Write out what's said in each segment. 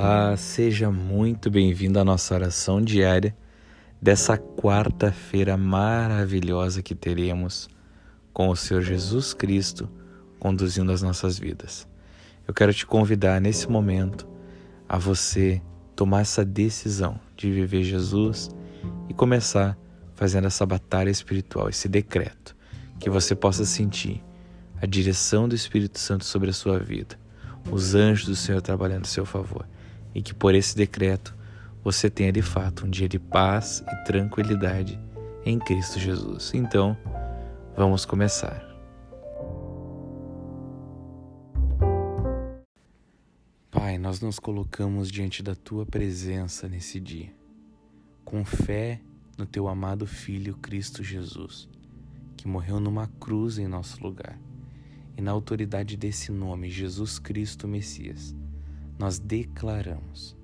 Olá, seja muito bem-vindo à nossa oração diária dessa quarta-feira maravilhosa que teremos com o Senhor Jesus Cristo conduzindo as nossas vidas. Eu quero te convidar nesse momento a você tomar essa decisão de viver Jesus e começar fazendo essa batalha espiritual, esse decreto, que você possa sentir a direção do Espírito Santo sobre a sua vida, os anjos do Senhor trabalhando a seu favor e que por esse decreto você tenha de fato um dia de paz e tranquilidade em Cristo Jesus. Então, vamos começar. Pai, nós nos colocamos diante da tua presença nesse dia, com fé no teu amado Filho Cristo Jesus, que morreu numa cruz em nosso lugar. E na autoridade desse nome, Jesus Cristo Messias, nós declaramos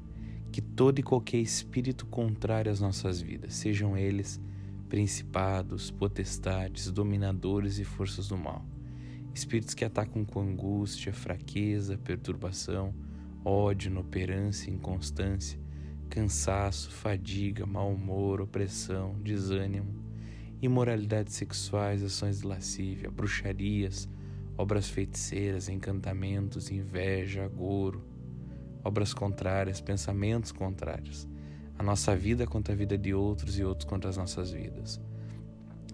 que todo e qualquer espírito contrário às nossas vidas, sejam eles principados, potestades, dominadores e forças do mal, espíritos que atacam com angústia, fraqueza, perturbação, ódio, inoperância, inconstância, cansaço, fadiga, mau humor, opressão, desânimo, imoralidades sexuais, ações de lascívia, bruxarias, obras feiticeiras, encantamentos, inveja, agouro, obras contrárias, pensamentos contrários. A nossa vida contra a vida de outros e outros contra as nossas vidas.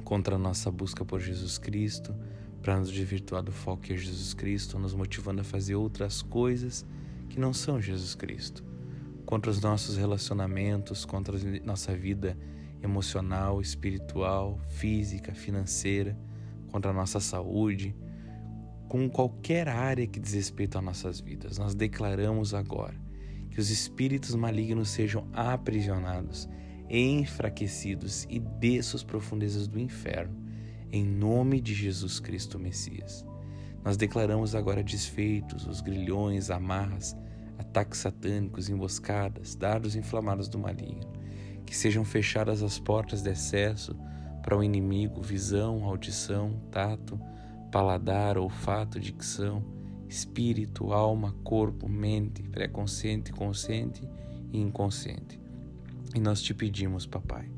Contra a nossa busca por Jesus Cristo, para nos desvirtuar do foco que é Jesus Cristo, nos motivando a fazer outras coisas que não são Jesus Cristo. Contra os nossos relacionamentos, contra a nossa vida emocional, espiritual, física, financeira, contra a nossa saúde, com qualquer área que diz respeito às nossas vidas. Nós declaramos agora que os espíritos malignos sejam aprisionados, enfraquecidos e desçam as profundezas do inferno, em nome de Jesus Cristo Messias. Nós declaramos agora desfeitos os grilhões, amarras, ataques satânicos, emboscadas, dardos inflamados do maligno, que sejam fechadas as portas de acesso para o inimigo, visão, audição, tato, paladar, olfato, dicção, espírito, alma, corpo, mente, pré-consciente, consciente e inconsciente. E nós te pedimos, papai,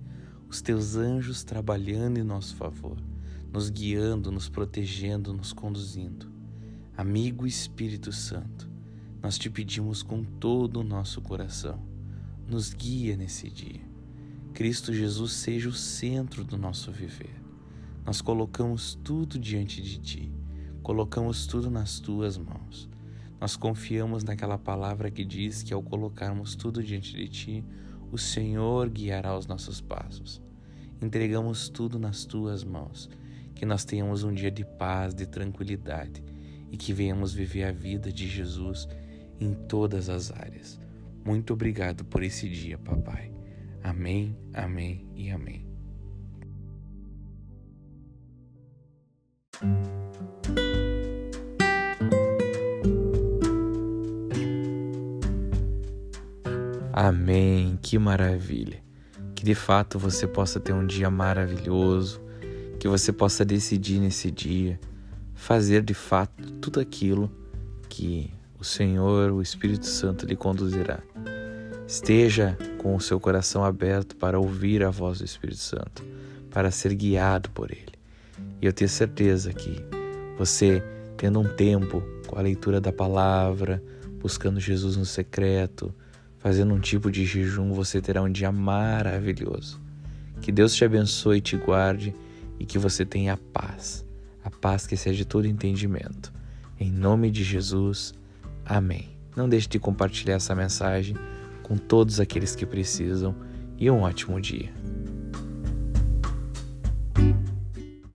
os teus anjos trabalhando em nosso favor, nos guiando, nos protegendo, nos conduzindo. Amigo Espírito Santo, nós te pedimos com todo o nosso coração, nos guia nesse dia. Cristo Jesus seja o centro do nosso viver nós colocamos tudo diante de Ti, colocamos tudo nas Tuas mãos. Nós confiamos naquela palavra que diz que ao colocarmos tudo diante de Ti, o Senhor guiará os nossos passos. Entregamos tudo nas Tuas mãos, que nós tenhamos um dia de paz, de tranquilidade e que venhamos viver a vida de Jesus em todas as áreas. Muito obrigado por esse dia, papai. Amém, amém e amém. Amém, que maravilha. Que de fato você possa ter um dia maravilhoso, que você possa decidir nesse dia fazer de fato tudo aquilo que o Senhor, o Espírito Santo lhe conduzirá. Esteja com o seu coração aberto para ouvir a voz do Espírito Santo, para ser guiado por ele. E eu tenho certeza que você, tendo um tempo com a leitura da palavra, buscando Jesus no secreto, fazendo um tipo de jejum, você terá um dia maravilhoso. Que Deus te abençoe e te guarde e que você tenha paz, a paz que excede todo entendimento. Em nome de Jesus, amém. Não deixe de compartilhar essa mensagem com todos aqueles que precisam e um ótimo dia.